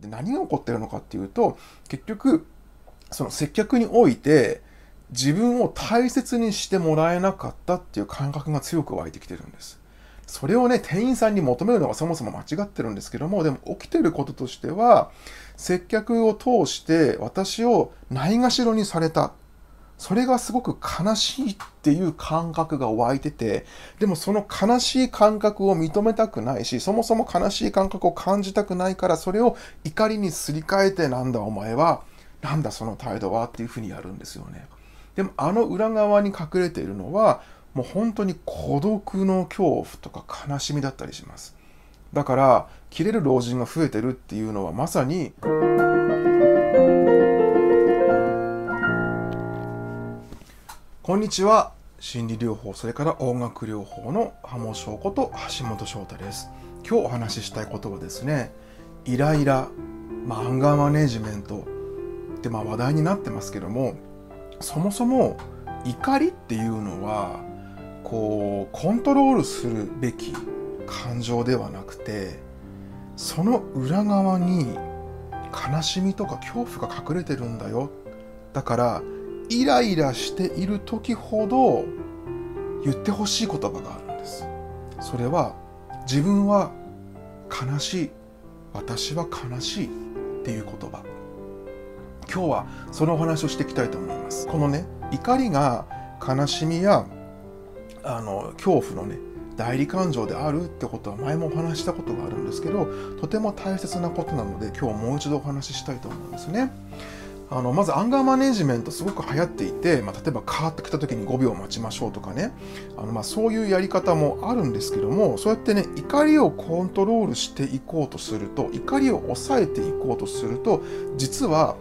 で何が起こってるのかっていうと結局その接客において自分を大切にしてもらえなかったっていう感覚が強く湧いてきてるんです。それをね、店員さんに求めるのがそもそも間違ってるんですけども、でも起きてることとしては、接客を通して私をないがしろにされた。それがすごく悲しいっていう感覚が湧いてて、でもその悲しい感覚を認めたくないし、そもそも悲しい感覚を感じたくないから、それを怒りにすり替えて、なんだお前は、なんだその態度はっていうふうにやるんですよね。でもあの裏側に隠れているのは、もう本当に孤独の恐怖とか悲しみだったりします。だから、切れる老人が増えてるっていうのはまさに、こんにちは。心理療法、それから音楽療法の浜翔子と橋本翔太です。今日お話ししたいことはですね、イライラ、まあ、アンガーマネジメントってまあ話題になってますけども、そもそも怒りっていうのは、こう、コントロールするべき感情ではなくて、その裏側に悲しみとか恐怖が隠れてるんだよ。だから、イライラしている時ほど言ってほしい言葉があるんです。それは自分は悲しい。私は悲しいっていう言葉。今日はそのお話をしていきたいと思います。このね、怒りが悲しみやあの恐怖のね、代理感情であるってことは前もお話したことがあるんですけど、とても大切なことなので今日もう一度お話ししたいと思うんですね。あのまずアンガーマネジメントすごく流行っていて、まあ、例えばカーッと来た時に5秒待ちましょうとかねあのまあそういうやり方もあるんですけどもそうやってね怒りをコントロールしていこうとすると怒りを抑えていこうとすると実は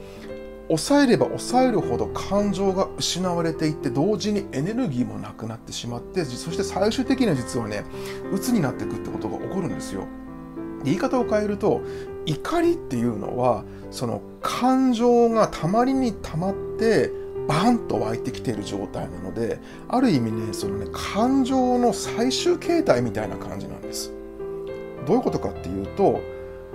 抑えれば抑えるほど感情が失われていって同時にエネルギーもなくなってしまってそして最終的には実はね鬱になっていくってことが起こるんですよ。言い方を変えると怒りっていうのはその感情がたまりにたまってバンと湧いてきている状態なのである意味ねそのね感情の最終形態みたいな感じなんです。どういうことかっていうと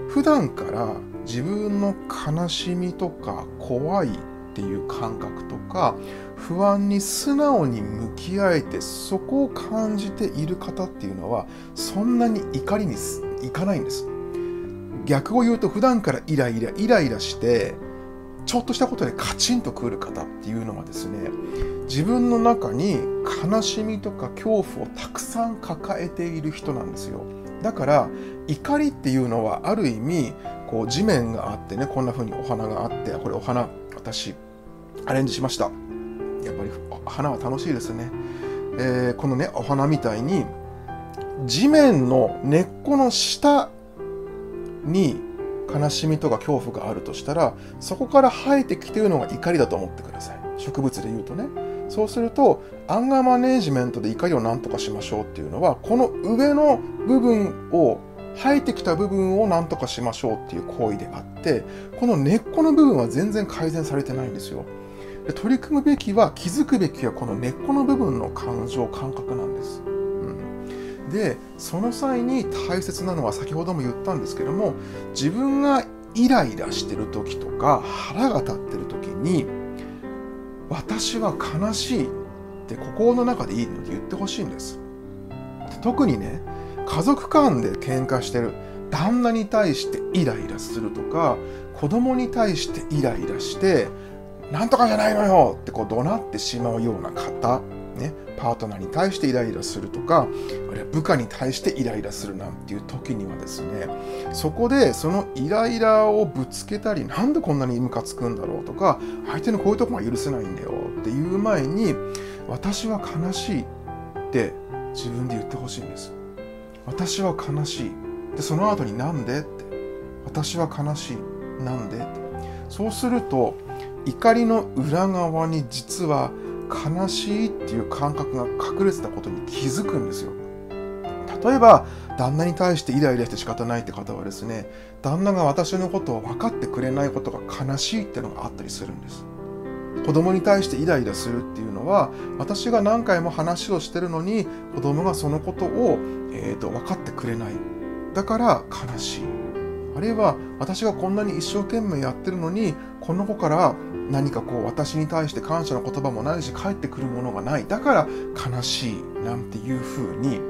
普段から自分の悲しみとか怖いっていう感覚とか不安に素直に向き合えてそこを感じている方っていうのはそんなに怒りにいかないんです。逆を言うと普段からイライライライラしてちょっとしたことでカチンとくる方っていうのはですね自分の中に悲しみとか恐怖をたくさん抱えている人なんですよ。だから怒りっていうのはある意味こう地面があってねこんな風にお花があってこれお花私アレンジしました。やっぱり花は楽しいですね、えー、このねお花みたいに地面の根っこの下に悲しみとか恐怖があるとしたらそこから生えてきてるのが怒りだと思ってください。植物で言うとね。そうするとアンガーマネージメントで怒りを何とかしましょうっていうのはこの上の部分を生えてきた部分を何とかしましょうっていう行為であってこの根っこの部分は全然改善されてないんですよ。で取り組むべきは気づくべきはこの根っこの部分の感情感覚なんです。でその際に大切なのは先ほども言ったんですけども自分がイライラしてる時とか腹が立ってる時に私は悲しいって心の中でいいので言ってほしいんです。特にね家族間で喧嘩してる旦那に対してイライラするとか子供に対してイライラしてなんとかじゃないのよってこう怒鳴ってしまうような方、パートナーに対してイライラするとかあるいは部下に対してイライラするなんていう時にはですねそこでそのイライラをぶつけたりなんでこんなにムカつくんだろうとか相手のこういうとこが許せないんだよっていう前に私は悲しいって自分で言ってほしいんです。私は悲しい。でその後になんで？って。私は悲しい。なんで？って。そうすると怒りの裏側に実は悲しいっていう感覚が隠れてたことに気づくんですよ。例えば、旦那に対してイライラして仕方ないって方はですね、旦那が私のことを分かってくれないことが悲しいっていうのがあったりするんです。子供に対してイライラするっていうのは、私が何回も話をしてるのに、子供がそのことを、えーと、分かってくれない。だから悲しい。あるいは私がこんなに一生懸命やってるのにこの子から何かこう私に対して感謝の言葉もないし返ってくるものがない。だから悲しいなんていうふうに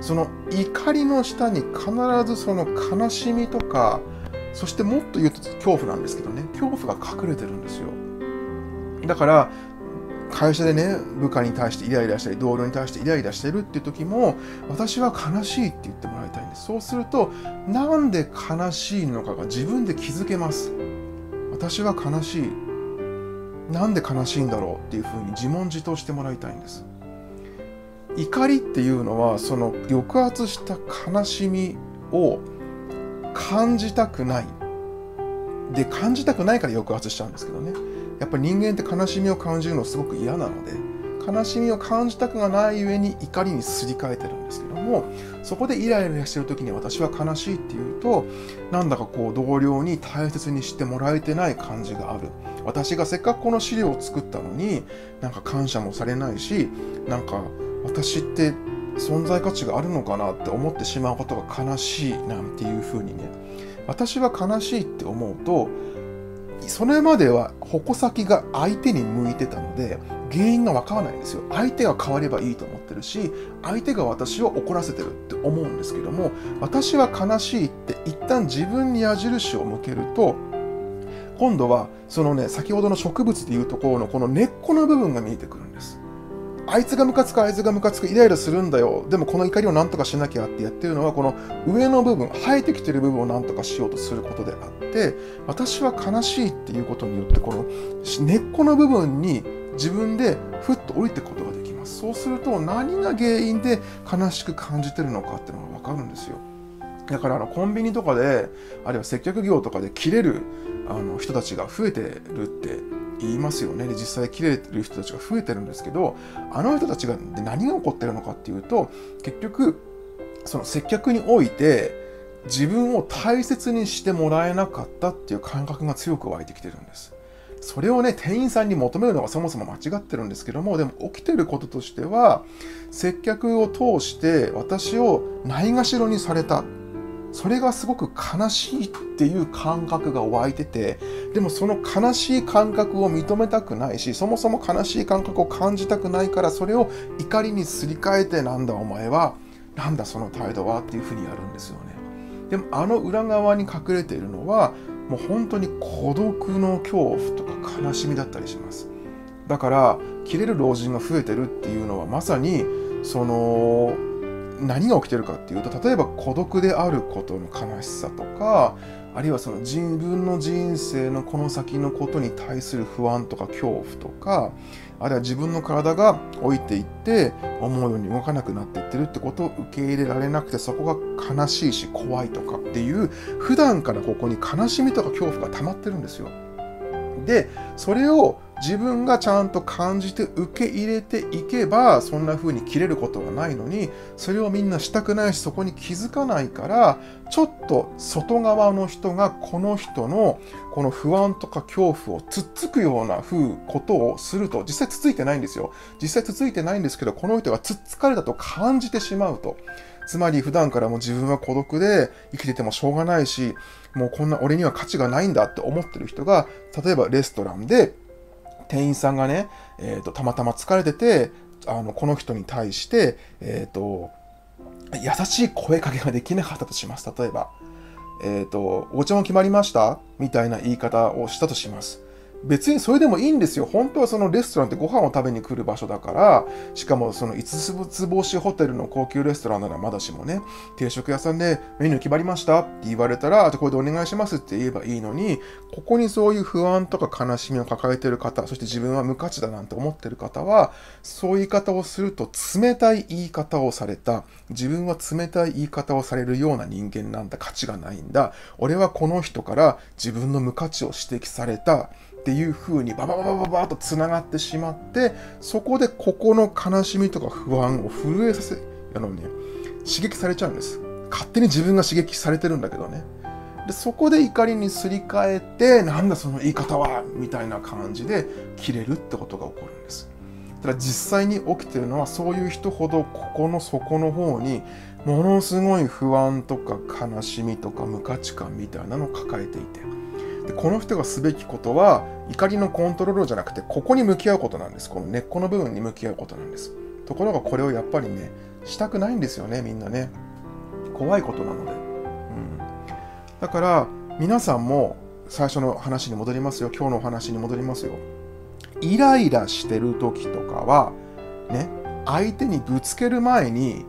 その怒りの下に必ずその悲しみとかそしてもっと言うと恐怖なんですけどね。恐怖が隠れてるんですよ。だから会社でね部下に対してイライラしたり同僚に対してイライラしてるっていう時も私は悲しいって言ってもらいたいんです。そうするとなんで悲しいのかが自分で気づけます。私は悲しい。なんで悲しいんだろうっていうふうに自問自答してもらいたいんです。怒りっていうのはその抑圧した悲しみを感じたくない。で感じたくないから抑圧しちゃうんですけどね。やっぱり人間って悲しみを感じるのすごく嫌なので悲しみを感じたくがないゆえに怒りにすり替えてるんですけどもそこでイライラしてる時に私は悲しいっていうとなんだかこう同僚に大切にしてもらえてない感じがある。私がせっかくこの資料を作ったのになんか感謝もされないしなんか私って存在価値があるのかなって思ってしまうことが悲しいなんていうふうにね私は悲しいって思うとそれまでは矛先が相手に向いてたので原因がわからないんですよ。相手が変わればいいと思ってるし相手が私を怒らせてるって思うんですけども私は悲しいって一旦自分に矢印を向けると今度はそのね先ほどの植物でいうところのこの根っこの部分が見えてくるんです。あいつがムカつくあいつがムカつくイライラするんだよ。でもこの怒りを何とかしなきゃってやってるのはこの上の部分生えてきてる部分を何とかしようとすることであって私は悲しいっていうことによってこの根っこの部分に自分でふっと降りていくことができます。そうすると何が原因で悲しく感じてるのかっていうのが分かるんですよ。だからあのコンビニとかであるいは接客業とかで切れるあの人たちが増えてるって言いますよね。で実際切れてる人たちが増えてるんですけどあの人たちがで何が起こってるのかっていうと結局その接客において自分を大切にしてもらえなかったっていう感覚が強く湧いてきてるんです。それをね店員さんに求めるのがそもそも間違ってるんですけどもでも起きてることとしては接客を通して私をないがしろにされた。それがすごく悲しいっていう感覚が湧いててでもその悲しい感覚を認めたくないしそもそも悲しい感覚を感じたくないからそれを怒りにすり替えてなんだお前はなんだその態度はっていうふうにやるんですよね。でもあの裏側に隠れているのはもう本当に孤独の恐怖とか悲しみだったりします。だから切れる老人が増えてるっていうのはまさにその何が起きてるかっていうと例えば孤独であることの悲しさとかあるいはその自分の人生のこの先のことに対する不安とか恐怖とかあるいは自分の体が老いていって思うように動かなくなっていってるってことを受け入れられなくてそこが悲しいし怖いとかっていう普段からここに悲しみとか恐怖が溜まってるんですよ。でそれを自分がちゃんと感じて受け入れていけばそんな風に切れることはないのにそれをみんなしたくないしそこに気づかないからちょっと外側の人がこの人のこの不安とか恐怖をつっつくような風ことをすると実際つついてないんですよ。実際つついてないんですけどこの人がつっつかれたと感じてしまうと。つまり普段からも自分は孤独で生きててもしょうがないしもうこんな俺には価値がないんだって思ってる人が例えばレストランで店員さんがね、えーと、たまたま疲れててあのこの人に対して、えーと、優しい声かけができなかったとします例えば、えーと「お茶も決まりました?」みたいな言い方をしたとします別にそれでもいいんですよ。本当はそのレストランってご飯を食べに来る場所だから、しかもその5つ星ホテルの高級レストランならまだしもね、定食屋さんでメニュー決まりましたって言われたら、あとこれでお願いしますって言えばいいのに、ここにそういう不安とか悲しみを抱えている方、そして自分は無価値だなんて思ってる方は、そういう言い方をすると冷たい言い方をされた、自分は冷たい言い方をされるような人間なんだ、価値がないんだ、俺はこの人から自分の無価値を指摘された、っていう風にババババババとつながってしまってそこでここの悲しみとか不安を震えさせあのね刺激されちゃうんです。勝手に自分が刺激されてるんだけどね。でそこで怒りにすり替えてなんだその言い方はみたいな感じで切れるってことが起こるんです。ただ実際に起きてるのはそういう人ほどここの底の方にものすごい不安とか悲しみとか無価値観みたいなのを抱えていて。でこの人がすべきことは怒りのコントロールじゃなくてここに向き合うことなんです。この根っこの部分に向き合うことなんです。ところがこれをやっぱりねしたくないんですよねみんなね。怖いことなので、うん、だから皆さんも最初の話に戻りますよ。今日のお話に戻りますよ。イライラしてる時とかはね相手にぶつける前に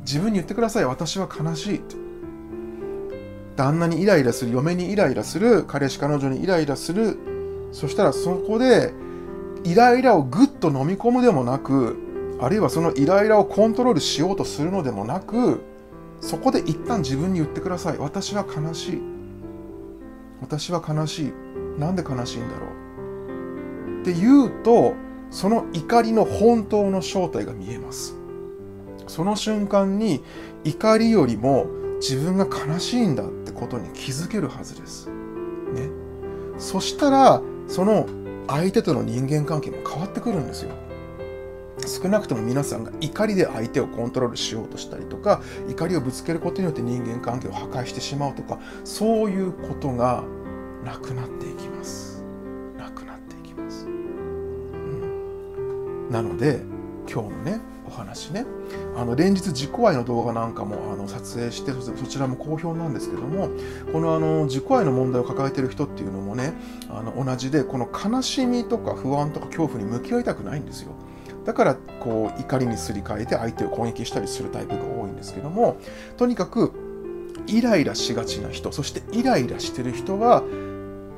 自分に言ってください。私は悲しいって。旦那にイライラする嫁にイライラする彼氏彼女にイライラする。そしたらそこでイライラをぐっと飲み込むでもなくあるいはそのイライラをコントロールしようとするのでもなくそこで一旦自分に言ってください。私は悲しい。私は悲しい。なんで悲しいんだろう。って言うとその怒りの本当の正体が見えます。その瞬間に怒りよりも自分が悲しいんだってことに気づけるはずです。ね。そしたら、その相手との人間関係も変わってくるんですよ。少なくとも皆さんが怒りで相手をコントロールしようとしたりとか、怒りをぶつけることによって人間関係を破壊してしまうとか、そういうことがなくなっていきます。なくなっていきます。うん、なので、今日のね、お話ねあの連日自己愛の動画なんかもあの撮影してそちらも好評なんですけどもこのあの自己愛の問題を抱えてる人っていうのもねあの同じでこの悲しみとか不安とか恐怖に向き合いたくないんですよ。だからこう怒りにすり替えて相手を攻撃したりするタイプが多いんですけどもとにかくイライラしがちな人そしてイライラしてる人は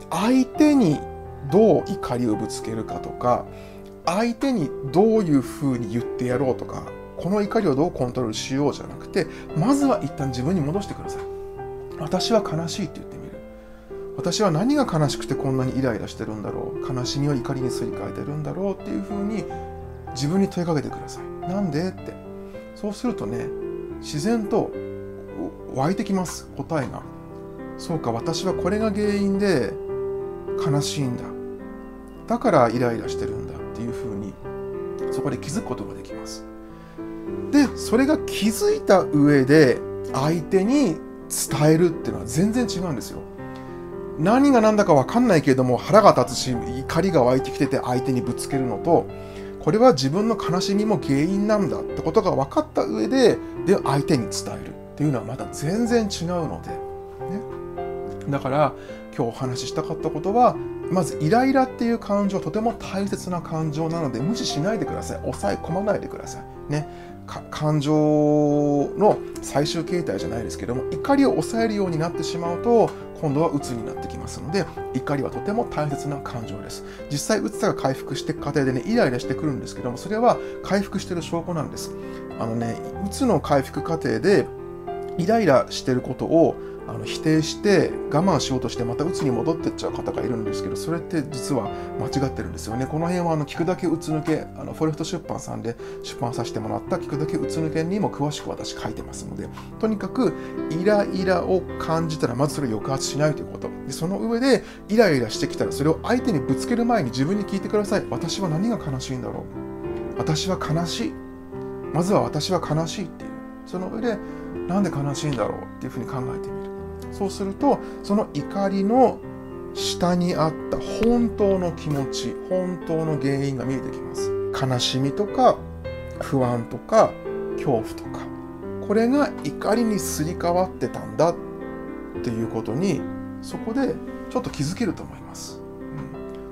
相手にどう怒りをぶつけるかとか相手にどういうふうに言ってやろうとかこの怒りをどうコントロールしようじゃなくてまずは一旦自分に戻してください。私は悲しいって言ってみる。私は何が悲しくてこんなにイライラしてるんだろう。悲しみを怒りにすり替えてるんだろうっていうふうに自分に問いかけてください。なんでって。そうするとね自然と湧いてきます。答えが。そうか私はこれが原因で悲しいんだ。だからイライラしてるんだっていうふうにそこで気づくことができます。でそれが気づいた上で相手に伝えるっていうのは全然違うんですよ。何が何だか分かんないけれども腹が立つし怒りが湧いてきてて相手にぶつけるのとこれは自分の悲しみも原因なんだってことが分かった上でで相手に伝えるっていうのはまた全然違うので、ね、だから今日お話ししたかったことはまずイライラっていう感情とても大切な感情なので無視しないでください。抑え込まないでください。ね。感情の最終形態じゃないですけども怒りを抑えるようになってしまうと今度は鬱になってきますので怒りはとても大切な感情です。実際鬱さが回復していく過程でねイライラしてくるんですけどもそれは回復してる証拠なんです。あのね鬱の回復過程でイライラしてることをあの否定して我慢しようとしてまた鬱に戻ってっちゃう方がいるんですけどそれって実は間違ってるんですよね。この辺はあの聞くだけ鬱抜けあのフォレスト出版さんで出版させてもらった聞くだけ鬱抜けにも詳しく私書いてますのでとにかくイライラを感じたらまずそれを抑圧しないということ。でその上でイライラしてきたらそれを相手にぶつける前に自分に聞いてください。私は何が悲しいんだろう？私は悲しい。まずは私は悲しいっていう。その上でなんで悲しいんだろうっていうふうに考えてみる。そうするとその怒りの下にあった本当の気持ち本当の原因が見えてきます。悲しみとか不安とか恐怖とか。これが怒りにすり替わってたんだっていうことにそこでちょっと気づけると思います、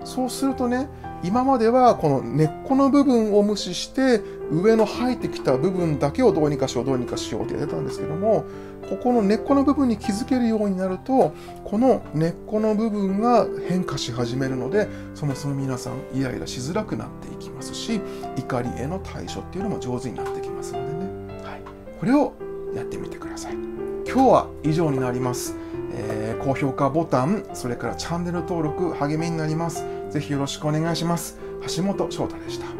うん、そうするとね今まではこの根っこの部分を無視して上の生えてきた部分だけをどうにかしようどうにかしようってやってたんですけどもここの根っこの部分に気づけるようになるとこの根っこの部分が変化し始めるのでそもそも皆さんイライラしづらくなっていきますし怒りへの対処っていうのも上手になってきますのでね、はい、これをやってみてください。今日は以上になります、えー、高評価ボタンそれからチャンネル登録励みになります。ぜひよろしくお願いします。橋本翔太でした